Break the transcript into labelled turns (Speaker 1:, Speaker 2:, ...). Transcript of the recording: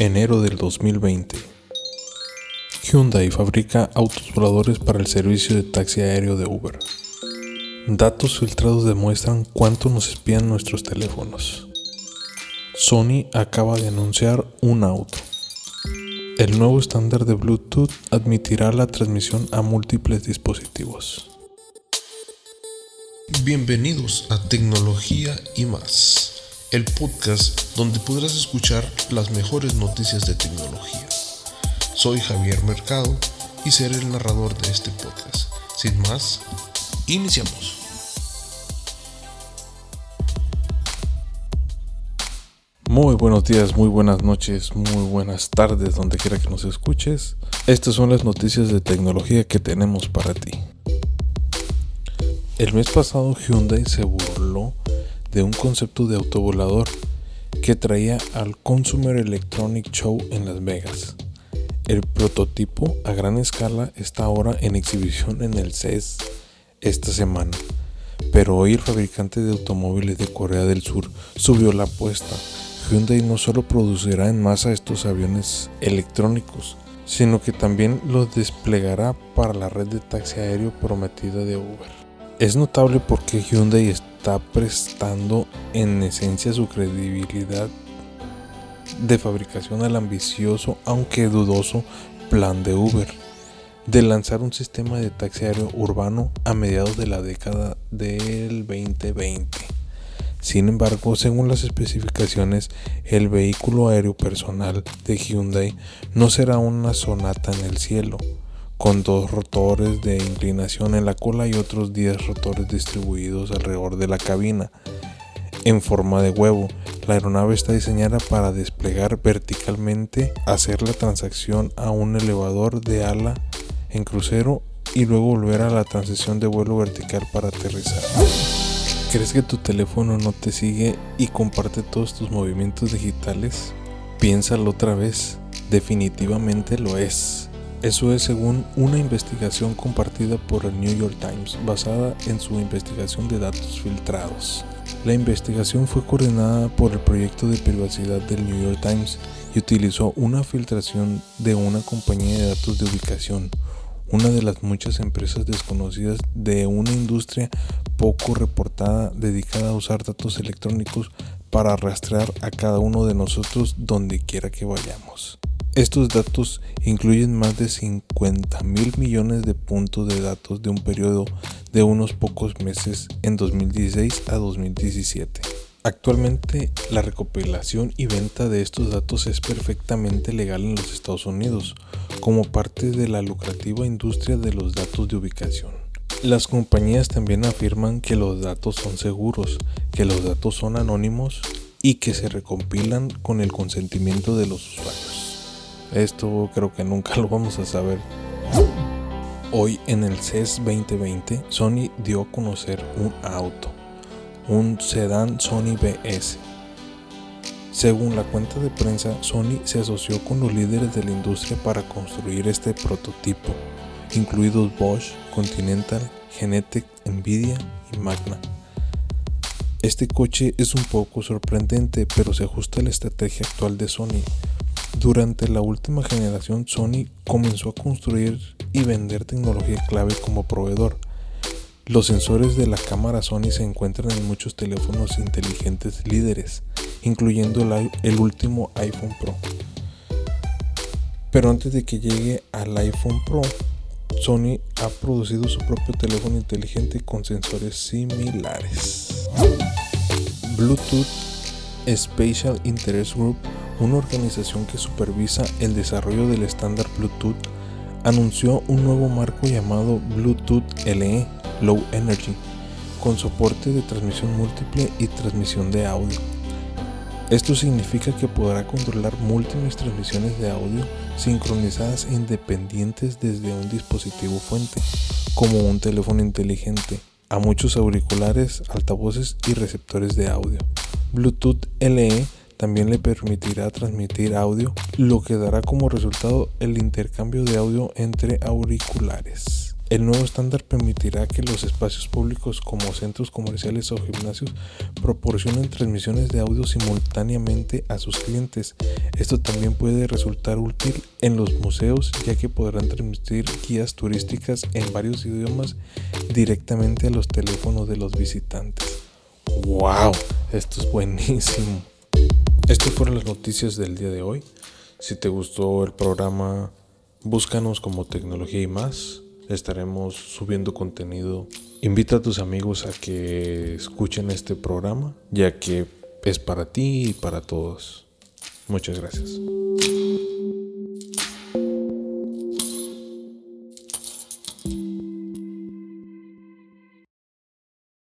Speaker 1: Enero del 2020. Hyundai fabrica autos voladores para el servicio de taxi aéreo de Uber. Datos filtrados demuestran cuánto nos espían nuestros teléfonos. Sony acaba de anunciar un auto. El nuevo estándar de Bluetooth admitirá la transmisión a múltiples dispositivos.
Speaker 2: Bienvenidos a Tecnología y más el podcast donde podrás escuchar las mejores noticias de tecnología. Soy Javier Mercado y seré el narrador de este podcast. Sin más, iniciamos.
Speaker 1: Muy buenos días, muy buenas noches, muy buenas tardes, donde quiera que nos escuches. Estas son las noticias de tecnología que tenemos para ti. El mes pasado Hyundai se burló de un concepto de autovolador que traía al Consumer Electronic Show en Las Vegas. El prototipo a gran escala está ahora en exhibición en el CES esta semana, pero hoy el fabricante de automóviles de Corea del Sur subió la apuesta. Hyundai no solo producirá en masa estos aviones electrónicos, sino que también los desplegará para la red de taxi aéreo prometida de Uber. Es notable porque Hyundai está prestando en esencia su credibilidad de fabricación al ambicioso, aunque dudoso, plan de Uber de lanzar un sistema de taxi aéreo urbano a mediados de la década del 2020. Sin embargo, según las especificaciones, el vehículo aéreo personal de Hyundai no será una sonata en el cielo, con dos rotores de inclinación en la cola y otros 10 rotores distribuidos alrededor de la cabina en forma de huevo. La aeronave está diseñada para desplegar verticalmente, hacer la transacción a un elevador de ala en crucero y luego volver a la transición de vuelo vertical para aterrizar. ¿Crees que tu teléfono no te sigue y comparte todos tus movimientos digitales? Piénsalo otra vez, definitivamente lo es. Eso es según una investigación compartida por el New York Times basada en su investigación de datos filtrados. La investigación fue coordinada por el proyecto de privacidad del New York Times y utilizó una filtración de una compañía de datos de ubicación, una de las muchas empresas desconocidas de una industria poco reportada dedicada a usar datos electrónicos para rastrear a cada uno de nosotros donde quiera que vayamos. Estos datos incluyen más de 50 mil millones de puntos de datos de un periodo de unos pocos meses en 2016 a 2017. Actualmente la recopilación y venta de estos datos es perfectamente legal en los Estados Unidos como parte de la lucrativa industria de los datos de ubicación. Las compañías también afirman que los datos son seguros, que los datos son anónimos y que se recompilan con el consentimiento de los usuarios. Esto creo que nunca lo vamos a saber. Hoy en el CES 2020, Sony dio a conocer un auto, un sedán Sony BS. Según la cuenta de prensa, Sony se asoció con los líderes de la industria para construir este prototipo, incluidos Bosch, Continental, Genetec, Nvidia y Magna. Este coche es un poco sorprendente, pero se ajusta a la estrategia actual de Sony, durante la última generación, Sony comenzó a construir y vender tecnología clave como proveedor. Los sensores de la cámara Sony se encuentran en muchos teléfonos inteligentes líderes, incluyendo el, último iPhone Pro. Pero antes de que llegue al iPhone Pro, Sony ha producido su propio teléfono inteligente con sensores similares. Bluetooth Spatial Interest Group una organización que supervisa el desarrollo del estándar Bluetooth, anunció un nuevo marco llamado Bluetooth LE Low Energy, con soporte de transmisión múltiple y transmisión de audio. Esto significa que podrá controlar múltiples transmisiones de audio sincronizadas e independientes desde un dispositivo fuente, como un teléfono inteligente, a muchos auriculares, altavoces y receptores de audio. Bluetooth LE también le permitirá transmitir audio, lo que dará como resultado el intercambio de audio entre auriculares. El nuevo estándar permitirá que los espacios públicos como centros comerciales o gimnasios proporcionen transmisiones de audio simultáneamente a sus clientes. Esto también puede resultar útil en los museos ya que podrán transmitir guías turísticas en varios idiomas directamente a los teléfonos de los visitantes. ¡Wow! Esto es buenísimo. Estas fueron las noticias del día de hoy. Si te gustó el programa, búscanos como tecnología y más estaremos subiendo contenido. Invita a tus amigos a que escuchen este programa, ya que es para ti y para todos. Muchas gracias.